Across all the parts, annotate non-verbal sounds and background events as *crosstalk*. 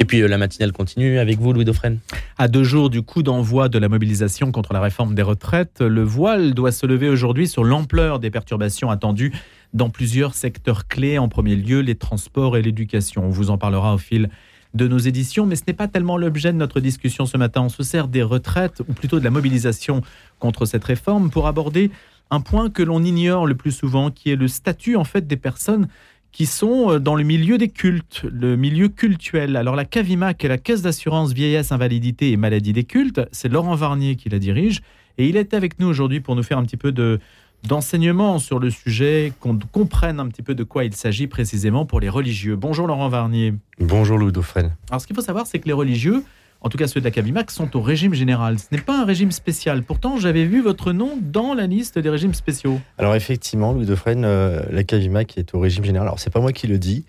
Et puis la matinale continue avec vous, Louis Dauphren. À deux jours du coup d'envoi de la mobilisation contre la réforme des retraites, le voile doit se lever aujourd'hui sur l'ampleur des perturbations attendues dans plusieurs secteurs clés. En premier lieu, les transports et l'éducation. On vous en parlera au fil de nos éditions, mais ce n'est pas tellement l'objet de notre discussion ce matin. On se sert des retraites, ou plutôt de la mobilisation contre cette réforme, pour aborder un point que l'on ignore le plus souvent, qui est le statut en fait des personnes qui sont euh, dans le milieu des cultes, le milieu cultuel. Alors la CAVIMAC est la Caisse d'assurance vieillesse, invalidité et maladie des cultes. C'est Laurent Varnier qui la dirige. Et il est avec nous aujourd'hui pour nous faire un petit peu de, d'enseignement sur le sujet, qu'on comprenne un petit peu de quoi il s'agit précisément pour les religieux. Bonjour Laurent Varnier. Bonjour Louis Dauphren. Alors ce qu'il faut savoir, c'est que les religieux, en tout cas ceux de la Cavimac, sont au régime général. Ce n'est pas un régime spécial. Pourtant, j'avais vu votre nom dans la liste des régimes spéciaux. Alors effectivement, Louis Dauphren, euh, la Cavimac est au régime général. Alors c'est pas moi qui le dis.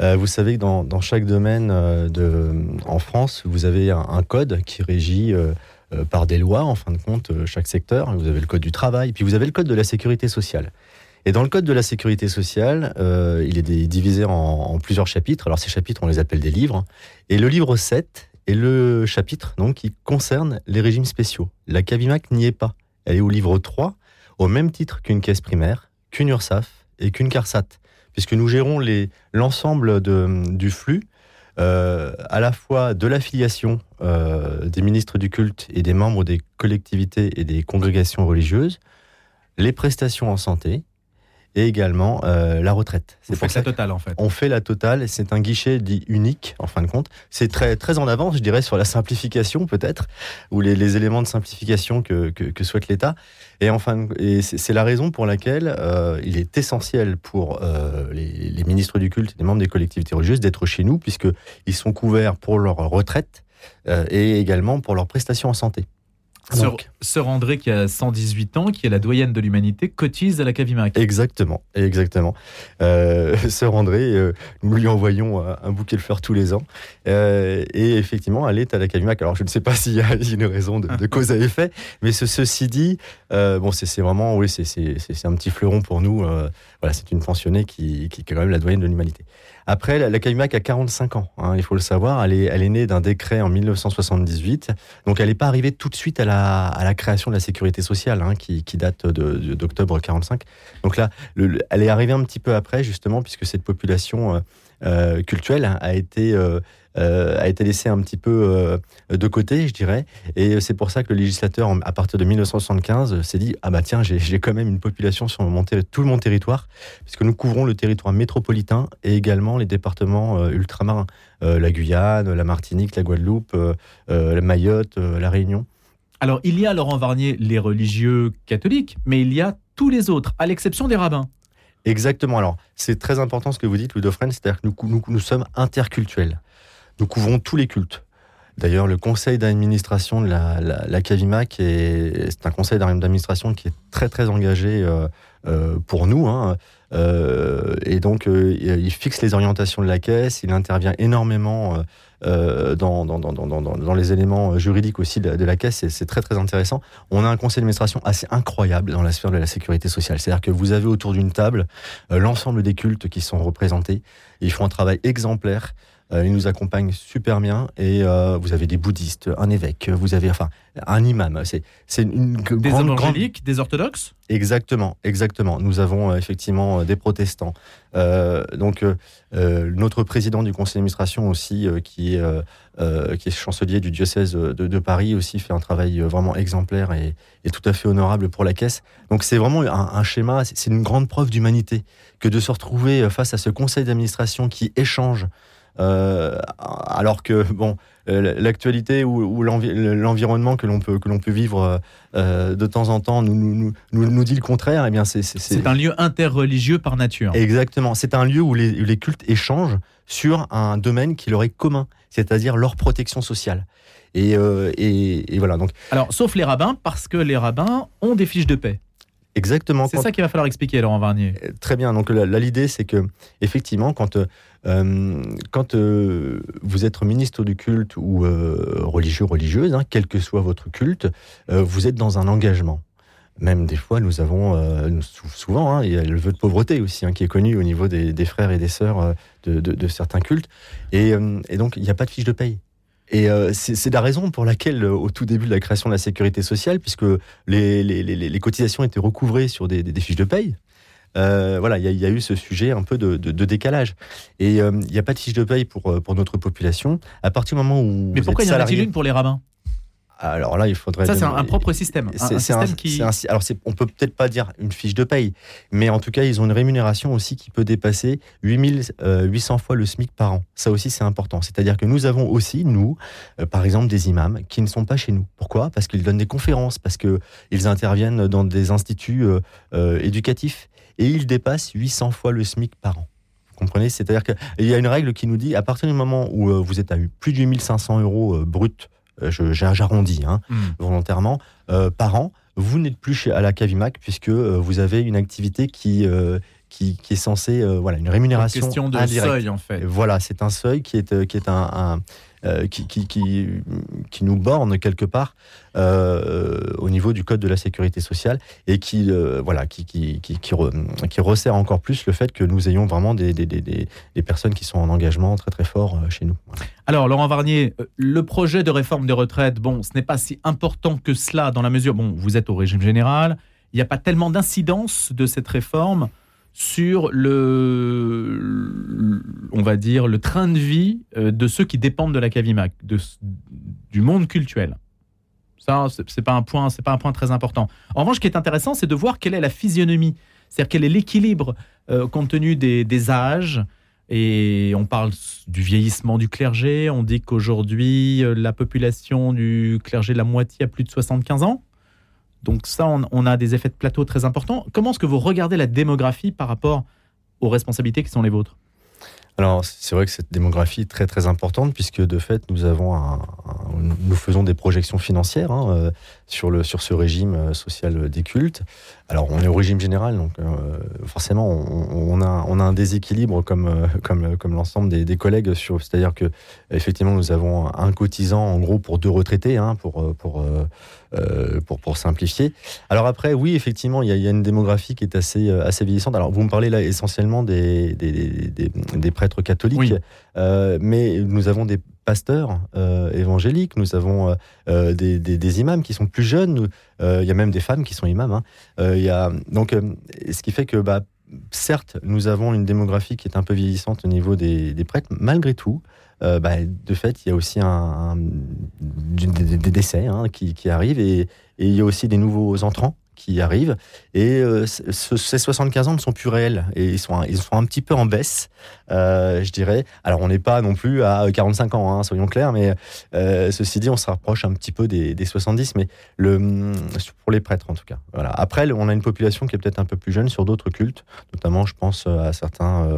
Euh, vous savez que dans, chaque domaine euh, de, en France, vous avez un, code qui régit par des lois, en fin de compte, chaque secteur. Vous avez le code du travail, puis vous avez le code de la sécurité sociale. Et dans le code de la sécurité sociale, il est divisé en, en, plusieurs chapitres. Alors ces chapitres, on les appelle des livres. Et le livre 7 et le chapitre donc, qui concerne les régimes spéciaux. La CAVIMAC n'y est pas. Elle est au livre 3, au même titre qu'une caisse primaire, qu'une URSAF et qu'une CARSAT, puisque nous gérons l'ensemble du flux, euh, à la fois de l'affiliation euh, des ministres du culte et des membres des collectivités et des congrégations religieuses, les prestations en santé, et également euh, la retraite. C'est pour la totale en fait. On fait la totale, c'est un guichet dit unique en fin de compte. C'est très, très en avance, je dirais, sur la simplification peut-être, ou les, éléments de simplification que, que, souhaite l'État. Et enfin, et c'est la raison pour laquelle euh, il est essentiel pour euh, les, les, ministres du culte et les membres des collectivités religieuses d'être chez nous, puisqu'ils sont couverts pour leur retraite et également pour leurs prestations en santé. Sœur, André, qui a 118 ans, qui est la doyenne de l'humanité, cotise à la Cavimac. Exactement, exactement. Euh, *laughs* Sœur André, euh, nous lui envoyons un bouquet de fleurs tous les ans. Euh, et effectivement, elle est à la Cavimac. Alors, je ne sais pas *laughs* s'il y a une raison de, cause à effet, mais ceci dit, bon, c'est vraiment, oui, c'est un petit fleuron pour nous. voilà, c'est une pensionnée qui, qui, est quand même la doyenne de l'humanité. Après, la, la a 45 ans, hein, il faut le savoir. Elle est, elle est née d'un décret en 1978. Donc, elle n'est pas arrivée tout de suite à la, à la création de la sécurité sociale, hein, qui, date d'octobre de, 45. Donc là, elle est arrivée un petit peu après, justement, puisque cette population euh, euh, culturelle a été euh, euh, a été laissé un petit peu de côté, je dirais. Et c'est pour ça que le législateur, à partir de 1975, s'est dit ah bah tiens, j'ai quand même une population sur mon tout mon territoire, puisque nous couvrons le territoire métropolitain et également les départements ultramarins, la Guyane, la Martinique, la Guadeloupe, la Mayotte, la Réunion. Alors il y a Laurent Varnier les religieux catholiques, mais il y a tous les autres, à l'exception des rabbins. Exactement. Alors, c'est très important ce que vous dites, Louis c'est-à-dire que nous, sommes intercultuels. Nous couvrons tous les cultes. D'ailleurs, le conseil d'administration de la, la, c'est un conseil d'administration qui est très très engagé euh, euh, pour nous. Hein. Euh, et donc, il fixe les orientations de la caisse, il intervient énormément dans, dans, dans, dans, les éléments juridiques aussi de, de la caisse, c'est très très intéressant. On a un conseil d'administration assez incroyable dans la sphère de la sécurité sociale. C'est-à-dire que vous avez autour d'une table l'ensemble des cultes qui sont représentés. Ils font un travail exemplaire. Euh, il nous accompagne super bien. Et euh, vous avez des bouddhistes, un évêque, vous avez enfin un imam. C'est c'est une des grande, évangéliques, des orthodoxes? Exactement, exactement. Nous avons euh, effectivement des protestants. donc notre président du conseil d'administration aussi, qui est qui est chancelier du diocèse de, Paris aussi fait un travail vraiment exemplaire et, tout à fait honorable pour la caisse. Donc c'est vraiment un, un schéma, c'est une grande preuve d'humanité que de se retrouver face à ce conseil d'administration qui échange alors que bon, euh, l'actualité ou, l'environnement que l'on peut que l'on peut vivre euh, de temps en temps nous nous, nous, dit le contraire. Eh bien, c'est c'est un lieu interreligieux par nature. Exactement. C'est un lieu où les, les, cultes échangent sur un domaine qui leur est commun, c'est-à-dire leur protection sociale. Et, et, et, voilà. Donc. Alors, sauf les rabbins, parce que les rabbins ont des fiches de paix. Exactement. C'est ça qu'il va falloir expliquer, Laurent Varnier. Très bien. Donc là, l'idée, c'est que effectivement, quand euh, quand euh, vous êtes ministre du culte ou euh, religieux, religieuse, hein, quel que soit votre culte, vous êtes dans un engagement. Même des fois, nous avons souvent, hein, il y a le vœu de pauvreté aussi, hein, qui est connu au niveau des, frères et des sœurs de, certains cultes. Et, donc, il n'y a pas de fiche de paye. Et c'est la raison pour laquelle, au tout début de la création de la sécurité sociale, puisque les, cotisations étaient recouvrées sur des, fiches de paye, euh, voilà, il y, a eu ce sujet un peu de, décalage. Et euh, il n'y a pas de fiche de paye pour, euh, pour notre population. À partir du moment où. Mais pourquoi il y en a-t-il une pour les rabbins? Alors là, il faudrait. Ça, c'est un, propre système. C'est un, qui. alors, on peut peut-être pas dire une fiche de paye, mais en tout cas, ils ont une rémunération aussi qui peut dépasser 8800 fois le SMIC par an. Ça aussi, c'est important. C'est-à-dire que nous avons aussi, nous, par exemple, des imams qui ne sont pas chez nous. Pourquoi? Parce qu'ils donnent des conférences, parce qu'ils interviennent dans des instituts éducatifs et il dépasse 800 fois le SMIC par an. Vous comprenez? C'est-à-dire qu'il y a une règle qui nous dit, à partir du moment où euh, vous êtes à plus de 8500 euros euh, brut, euh, j'arrondis hein, hmm. volontairement, par an, vous n'êtes plus chez, à la Cavimac puisque vous avez une activité qui... Qui, est censée, voilà, une rémunération. Une question de seuil, en fait. Voilà, c'est un seuil qui est, qui est un, euh, qui, qui, qui, nous borne quelque part euh, au niveau du code de la sécurité sociale et qui, euh, voilà, qui, qui, qui, resserre encore plus le fait que nous ayons vraiment des, des, des, des personnes qui sont en engagement très très fort chez nous. Alors, Laurent Varnier, le projet de réforme des retraites, bon, ce n'est pas si important que cela dans la mesure, bon, vous êtes au régime général, il n'y a pas tellement d'incidence de cette réforme sur le, on va dire, le train de vie euh, de ceux qui dépendent de la Cavimac, de, du monde cultuel. Ça, c'est pas un point, c'est pas un point très important. En revanche, ce qui est intéressant, c'est de voir quelle est la physionomie, c'est-à-dire quel est l'équilibre euh, compte tenu des, des, âges. Et on parle du vieillissement du clergé. On dit qu'aujourd'hui, euh, la population du clergé, la moitié a plus de 75 ans. Donc ça, on, a des effets de plateau très importants. Comment est-ce que vous regardez la démographie par rapport aux responsabilités qui sont les vôtres? Alors, c'est vrai que cette démographie est très très importante puisque de fait, nous avons nous faisons des projections financières hein, euh, sur le sur ce régime euh, social des cultes. Alors, on est au régime général, donc euh, forcément, on, a on a un déséquilibre comme comme comme l'ensemble des, collègues c'est-à-dire que effectivement, nous avons un cotisant en gros pour deux retraités, hein, pour pour pour, pour simplifier. Alors après, oui, effectivement, il y, a, une démographie qui est assez, euh, assez vieillissante. Alors vous me parlez là essentiellement des, des, des, prêtres catholiques, euh, mais nous avons des pasteurs évangéliques, nous avons des, des, imams qui sont plus jeunes, il y a même des femmes qui sont imams. Hein. y a, donc, ce qui fait que... Bah, certes, nous avons une démographie qui est un peu vieillissante au niveau des, des prêtres. Malgré tout, euh, bah, de fait, il y a aussi un, des, décès hein, qui, arrivent. Et, il y a aussi des nouveaux entrants qui arrivent. Et euh, ces 75 ans ne sont plus réels. Et ils sont, ils sont un petit peu en baisse, euh, je dirais. Alors, on n'est pas non plus à 45 ans, hein, soyons clairs, mais euh, ceci dit, on se rapproche un petit peu des, 70, mais le, pour les prêtres en tout cas. Voilà. Après, on a une population qui est peut-être un peu plus jeune sur d'autres cultes, notamment, je pense à certains,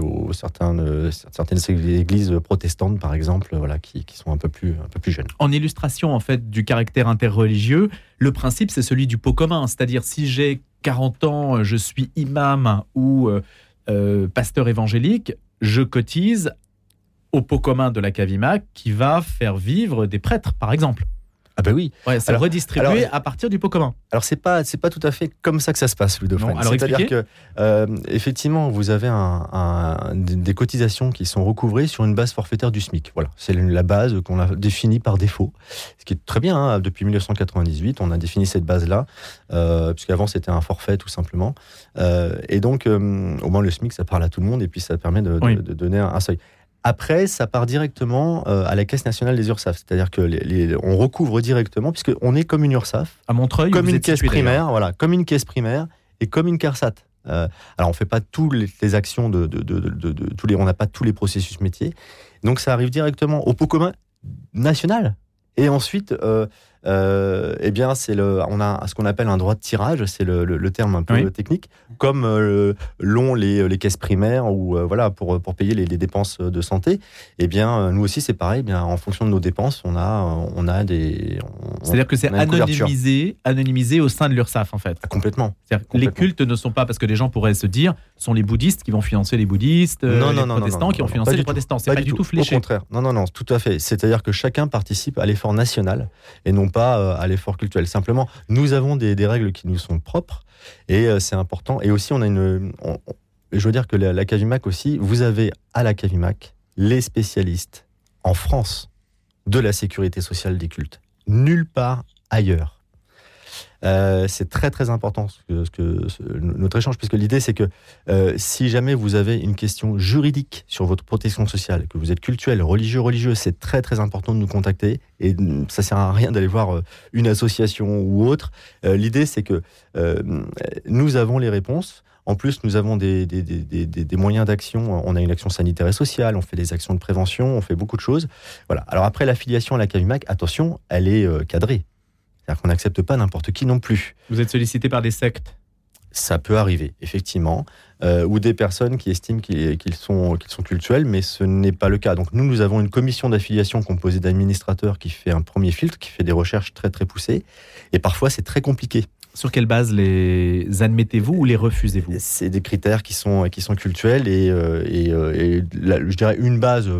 aux certaines, certaines églises protestantes, par exemple, voilà, qui, qui, sont un peu, plus, un peu plus jeunes. En illustration, en fait, du caractère interreligieux, le principe, c'est celui du pot commun. C'est-à-dire, si j'ai 40 ans, je suis imam ou euh, euh, pasteur évangélique, je cotise au pot commun de la Cavimac qui va faire vivre des prêtres, par exemple. Ah ben oui. Ouais, c'est redistribué à partir du pot commun. Alors c'est pas c'est pas tout à fait comme ça que ça se passe, Dauphren. C'est-à-dire que euh, effectivement vous avez un, des cotisations qui sont recouvrées sur une base forfaitaire du SMIC. Voilà, c'est la base qu'on a définie par défaut, ce qui est très bien. Hein. Depuis 1998, on a défini cette base-là, euh, puisqu'avant c'était un forfait tout simplement. Euh, et donc au moins le SMIC ça parle à tout le monde et puis ça permet de, donner un seuil. Après, ça part directement euh, à la Caisse nationale des URSAF. C'est-à-dire que les, on recouvre directement, puisqu'on est comme une URSAF. À Montreuil, comme une caisse primaire, voilà, comme une caisse primaire et comme une CARSAT. Euh, alors, on fait pas toutes les, actions de, de, de, tous les, on n'a pas tous les processus métiers. Donc, ça arrive directement au pot commun national. Et ensuite, euh, euh, eh bien, c'est le, on a ce qu'on appelle un droit de tirage, c'est le, le, terme un peu technique, comme euh, l'ont les, les, caisses primaires ou euh, voilà pour pour payer les, les, dépenses de santé. Eh bien, nous aussi, c'est pareil. Eh bien, en fonction de nos dépenses, on a on a des. C'est-à-dire que c'est anonymisé, anonymisé au sein de l'URSSAF en fait. Ah, complètement. Les cultes ne sont pas parce que les gens pourraient se dire, sont les bouddhistes qui vont financer les bouddhistes, non, les protestants qui vont financer les protestants. C'est pas, du tout, fléché. Au contraire. Non, non, non, tout à fait. C'est-à-dire que chacun participe à l'effort national et non pas à l'effort culturel. Simplement, nous avons des, règles qui nous sont propres et c'est important. Et aussi, on a une. je veux dire que la Cavimac aussi, vous avez à la Cavimac les spécialistes en France de la sécurité sociale des cultes. Nulle part ailleurs. Euh, c'est très très important ce que, notre échange, puisque l'idée c'est que euh, si jamais vous avez une question juridique sur votre protection sociale, que vous êtes cultuel, religieux, religieux, c'est très très important de nous contacter. Et ça sert à rien d'aller voir euh, une association ou autre. l'idée c'est que nous avons les réponses. En plus, nous avons des, des moyens d'action. On a une action sanitaire et sociale, on fait des actions de prévention, on fait beaucoup de choses. Voilà. Alors après, l'affiliation à la CAVIMAC, attention, elle est cadrée. C'est-à-dire qu'on n'accepte pas n'importe qui non plus. Vous êtes sollicité par des sectes ça peut arriver, effectivement, euh, ou des personnes qui estiment qu'ils sont, qu'ils sont cultuels, mais ce n'est pas le cas. Donc nous, nous avons une commission d'affiliation composée d'administrateurs qui fait un premier filtre, qui fait des recherches très très poussées, et parfois c'est très compliqué. Sur quelle base les admettez-vous ou les refusez-vous? C'est des critères qui sont, qui sont cultuels et, euh, euh, je dirais une base, de,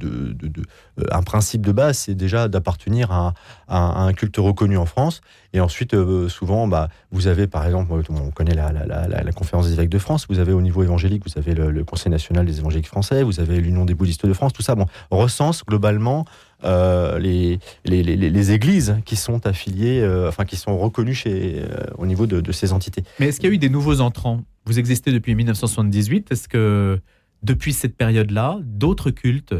euh, un principe de base, c'est déjà d'appartenir à, un culte reconnu en France. Et ensuite, souvent, bah, vous avez par exemple, on connaît la, la, la, conférence des évêques de France, vous avez au niveau évangélique, vous avez le, Conseil national des évangéliques français, vous avez l'Union des bouddhistes de France, tout ça, bon, recense globalement euh, les, les, les, églises qui sont affiliées, euh, enfin qui sont reconnues chez, euh, au niveau de, ces entités. Mais est-ce qu'il y a eu des nouveaux entrants? Vous existez depuis 1978. Est-ce que depuis cette période-là, d'autres cultes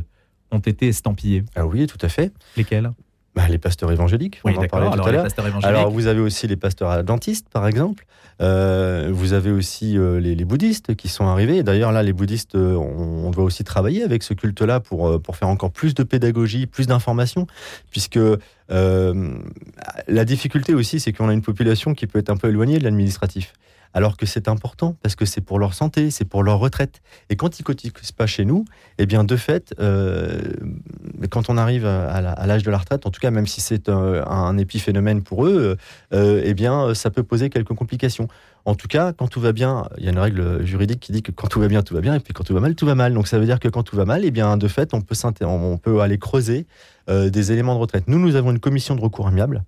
ont été estampillés? Ah oui, tout à fait. Lesquels? Bah, les pasteurs évangéliques, on en parlait tout à l'heure. Alors vous avez aussi les pasteurs adventistes, par exemple. Euh, vous avez aussi euh, les, bouddhistes qui sont arrivés. D'ailleurs, là, les bouddhistes, euh, on, doit aussi travailler avec ce culte-là pour, pour faire encore plus de pédagogie, plus d'informations, puisque la difficulté aussi, c'est qu'on a une population qui peut être un peu éloignée de l'administratif alors que c'est important parce que c'est pour leur santé, c'est pour leur retraite. Et quand ils cotisent pas chez nous, eh bien de fait, euh, quand on arrive à l'âge de la retraite, en tout cas même si c'est un, épiphénomène pour eux, euh, eh bien ça peut poser quelques complications. En tout cas, quand tout va bien, il y a une règle juridique qui dit que quand tout va bien, tout va bien, et puis quand tout va mal, tout va mal. Donc ça veut dire que quand tout va mal, eh bien de fait, on peut, aller creuser euh, des éléments de retraite. Nous, nous avons une commission de recours amiable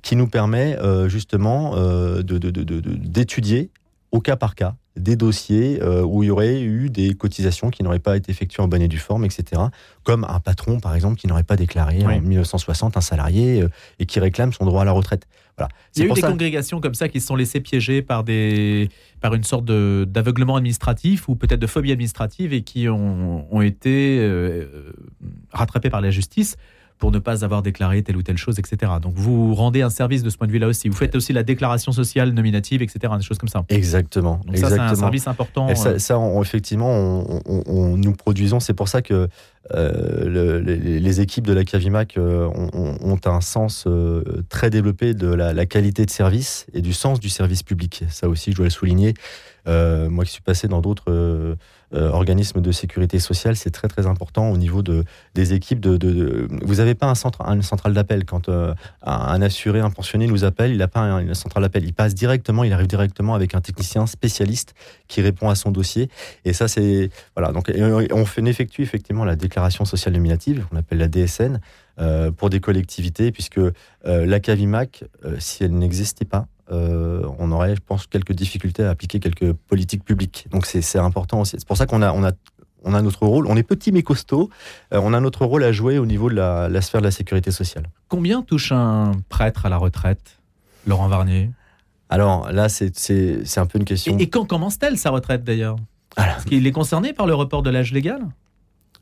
qui nous permet euh, justement euh, d'étudier au cas par cas des dossiers euh, où il y aurait eu des cotisations qui n'auraient pas été effectuées en bonne et due forme, etc. Comme un patron, par exemple, qui n'aurait pas déclaré en 1960 un salarié et qui réclame son droit à la retraite. Voilà. Il y a eu des congrégations comme ça qui se sont laissées piéger par, des, par une sorte d'aveuglement administratif ou peut-être de phobie administrative et qui ont, ont été rattrapées par la justice pour ne pas avoir déclaré telle ou telle chose, etc. Donc vous rendez un service de ce point de vue-là aussi. Vous faites aussi la déclaration sociale nominative, etc. Des choses comme ça. Exactement. Donc ça, c'est un service important. ça, euh. effectivement, on, nous produisons. C'est pour ça que euh, les, équipes de la Cavimac euh, ont, un sens très développé de la, la, qualité de service et du sens du service public. Ça aussi, je dois le souligner. Moi qui suis passé dans d'autres euh, organismes de sécurité sociale, c'est très très important au niveau de, des équipes. Vous n'avez pas un centre, une centrale d'appel. Quand euh, un, assuré, un pensionné nous appelle, il n'a pas une centrale d'appel. Il passe directement, il arrive directement avec un technicien spécialiste qui répond à son dossier. Et ça, c'est voilà. Donc, on, fait, on effectue effectivement la déclaration sociale nominative, on appelle la DSN. Euh, pour des collectivités, puisque la CAVIMAC, si elle n'existait pas, euh, on aurait, je pense, quelques difficultés à appliquer quelques politiques publiques. Donc c'est important aussi. C'est pour ça qu'on a, on a, on a notre rôle. On est petit mais costaud. Euh, on a notre rôle à jouer au niveau de la, sphère de la sécurité sociale. Combien touche un prêtre à la retraite, Laurent Varnier? Alors là, c'est un peu une question. Et, quand commence-t-elle sa retraite d'ailleurs? Est-ce qu'il est concerné par le report de l'âge légal?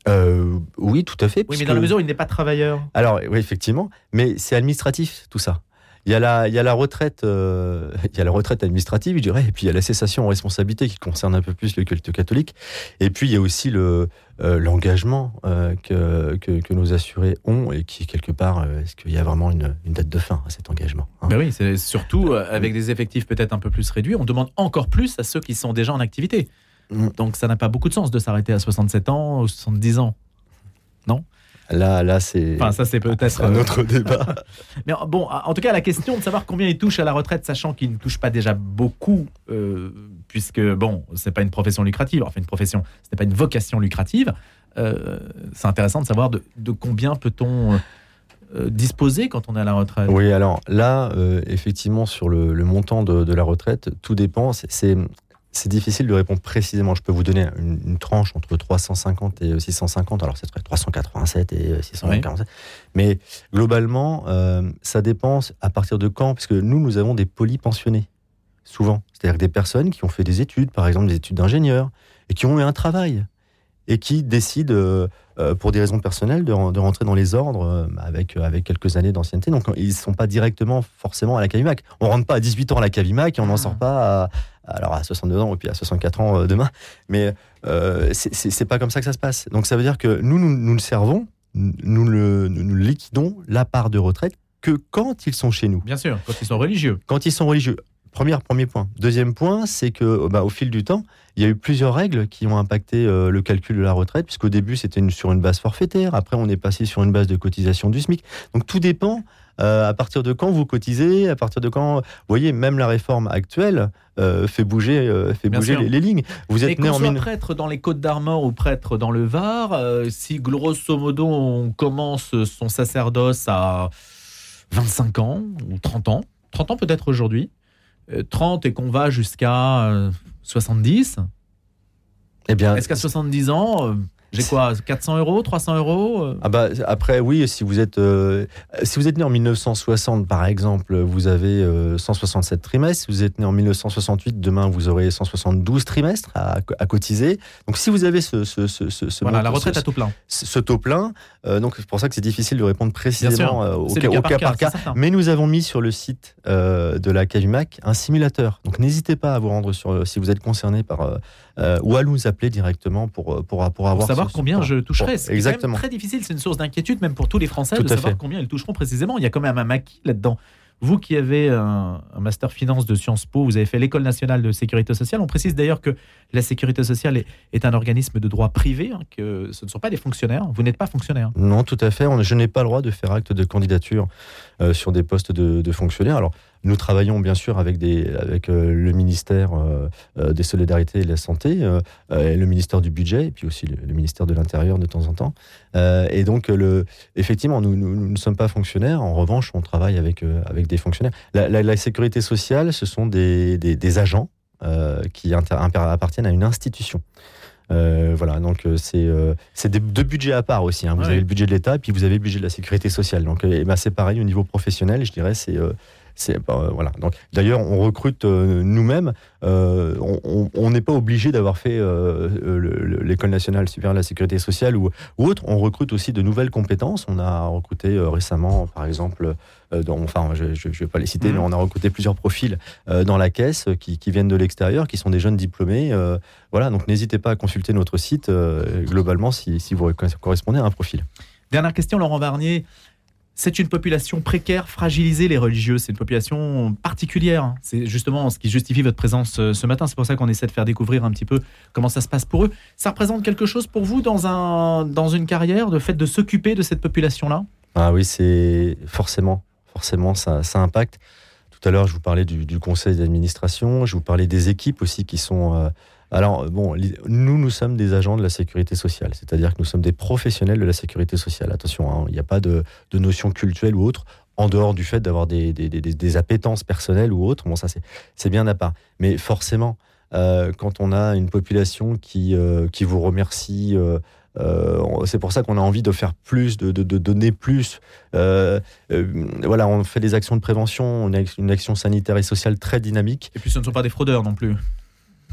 Euh, oui, tout à fait. Oui, mais dans la mesure où il n'est pas travailleur. Alors, oui, effectivement. Mais c'est administratif, tout ça. Il y a la, il y a la retraite, euh, il *laughs* y a la retraite administrative, je dirais, et puis il y a la cessation en responsabilité qui concerne un peu plus le culte catholique. Et puis il y a aussi le euh, l'engagement euh, que, que, nos assurés ont et qui quelque part, est-ce qu'il y a vraiment une, une, date de fin à cet engagement hein? Ben Oui, c'est surtout avec des effectifs peut-être un peu plus réduits, on demande encore plus à ceux qui sont déjà en activité. Mm. Donc ça n'a pas beaucoup de sens de s'arrêter à 67 ans ou 70 ans, non? Là, là c'est. Enfin, ça, c'est peut-être un autre *laughs* débat. *laughs* Mais bon, en tout cas, la question de savoir combien il touche à la retraite, sachant qu'il ne touche pas déjà beaucoup, euh, puisque, bon, c'est pas une profession lucrative, enfin, une profession, ce n'est pas une vocation lucrative. Euh, c'est intéressant de savoir de, combien peut-on disposer quand on est à la retraite Oui, alors là, effectivement, sur le, montant de, la retraite, tout dépend. C'est c'est difficile de répondre précisément. Je peux vous donner une, tranche entre 350 et 650. Alors, c'est 387 et 647. Mais globalement, ça dépend à partir de quand Parce que nous, nous avons des polypensionnés, souvent. C'est-à-dire des personnes qui ont fait des études, par exemple des études d'ingénieur, et qui ont eu un travail et qui décident, euh, euh, pour des raisons personnelles, de, rentrer dans les ordres euh, avec, avec quelques années d'ancienneté. Donc, ils ne sont pas directement forcément à la Cavimac. On ne rentre pas à 18 ans à la Cavimac et on n'en ah. sort pas à, alors à 62 ans et puis à 64 ans demain. Mais c'est pas comme ça que ça se passe. Donc, ça veut dire que nous, nous, le servons, nous le, nous liquidons la part de retraite que quand ils sont chez nous. Bien sûr, quand ils sont religieux. Quand ils sont religieux. Premier, premier point. Deuxième point, c'est que bah, au fil du temps, il y a eu plusieurs règles qui ont impacté euh, le calcul de la retraite, puisqu'au début, c'était sur une base forfaitaire. Après, on est passé sur une base de cotisation du SMIC. Donc, tout dépend euh, à partir de quand vous cotisez, à partir de quand. Vous voyez, même la réforme actuelle euh, fait bouger, fait bouger les, lignes. Vous êtes né en soit prêtre dans les Côtes d'Armor ou prêtre dans le Var, si grosso modo on commence son sacerdoce à 25 ans ou 30 ans, 30 ans peut-être aujourd'hui, 30 et qu'on va jusqu'à 70 eh bien, Est-ce qu'à 70 ans, euh, j'ai quoi 400 euros 300 euros euh ah bah, Après, oui, si vous, êtes, euh, si vous êtes né en 1960, par exemple, vous avez 167 trimestres. Si vous êtes né en 1968, demain, vous aurez 172 trimestres à, cotiser. Donc, si vous avez ce. ce, ce, ce voilà, la retraite à taux plein. Ce, taux plein. donc, c'est pour ça que c'est difficile de répondre précisément au, cas, par cas. Mais nous avons mis sur le site de la CAVIMAC un simulateur. Donc, n'hésitez pas à vous rendre sur. Si vous êtes concerné par euh, ou à nous appeler directement pour, euh, pour, pour avoir. savoir combien je toucherai. C'est exactement. très difficile, c'est une source d'inquiétude, même pour tous les Français, de savoir combien ils toucheront précisément. Il y a quand même un maquis là-dedans. Vous qui avez un, master finance de Sciences Po, vous avez fait l'école nationale de sécurité sociale. On précise d'ailleurs que la sécurité sociale est, un organisme de droit privé, hein, que ce ne sont pas des fonctionnaires. Vous n'êtes pas fonctionnaire. Non, tout à fait. je n'ai pas le droit de faire acte de candidature euh, sur des postes de, de fonctionnaires. Alors, nous travaillons bien sûr avec, des, avec euh, le ministère euh, euh, des Solidarités et de la Santé, le ministère du Budget, et puis aussi le, ministère de l'Intérieur de temps en temps. et donc, le, effectivement, nous, ne sommes pas fonctionnaires. En revanche, on travaille avec, avec des fonctionnaires. La, sécurité sociale, ce sont des, des, agents qui appartiennent à une institution. voilà, donc c'est deux budgets à part aussi. Hein. Vous avez le budget de l'État et puis vous avez le budget de la sécurité sociale. Donc ben, c'est pareil au niveau professionnel, je dirais, c'est bah, voilà. Donc, d'ailleurs, on recrute euh, nous-mêmes. Euh, on n'est pas obligé d'avoir fait euh, l'école nationale supérieure de la sécurité sociale ou, autre. On recrute aussi de nouvelles compétences. On a recruté récemment, par exemple, enfin, je ne vais pas les citer, mmh. mais on a recruté plusieurs profils dans la caisse qui, viennent de l'extérieur, qui sont des jeunes diplômés. voilà. Donc, n'hésitez pas à consulter notre site globalement si, si vous correspondez à un profil. Dernière question, Laurent Varnier. C'est une population précaire, fragilisée, les religieux. C'est une population particulière. C'est justement ce qui justifie votre présence euh, ce matin. C'est pour ça qu'on essaie de faire découvrir un petit peu comment ça se passe pour eux. Ça représente quelque chose pour vous dans, un, dans une carrière, le fait de s'occuper de cette population-là? Ah oui, c'est forcément, forcément, ça, ça impacte. Tout à l'heure, je vous parlais du, conseil d'administration, je vous parlais des équipes aussi qui sont... Euh, alors, bon, nous, nous sommes des agents de la sécurité sociale, c'est-à-dire que nous sommes des professionnels de la sécurité sociale. Attention, hein, il n'y a pas de, notion culturelle ou autre, en dehors du fait d'avoir des, des, appétences personnelles ou autres. Bon, ça, c'est bien à part. Mais forcément, euh, quand on a une population qui, euh, vous remercie, euh, c'est pour ça qu'on a envie de faire plus, de, donner plus. voilà, on fait des actions de prévention, on a une action sanitaire et sociale très dynamique. Et puis ce ne sont pas des fraudeurs non plus.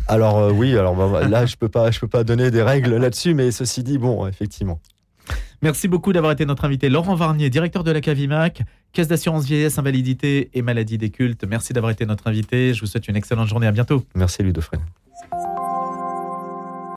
Alors euh, oui, alors bah, là je peux pas, je peux pas donner des règles là-dessus, mais ceci dit, bon, effectivement. Merci beaucoup d'avoir été notre invité, Laurent Varnier, directeur de la Cavimac, Caisse d'assurance vieillesse, invalidité et maladie des cultes. Merci d'avoir été notre invité. Je vous souhaite une excellente journée. À bientôt. Merci Ludofren.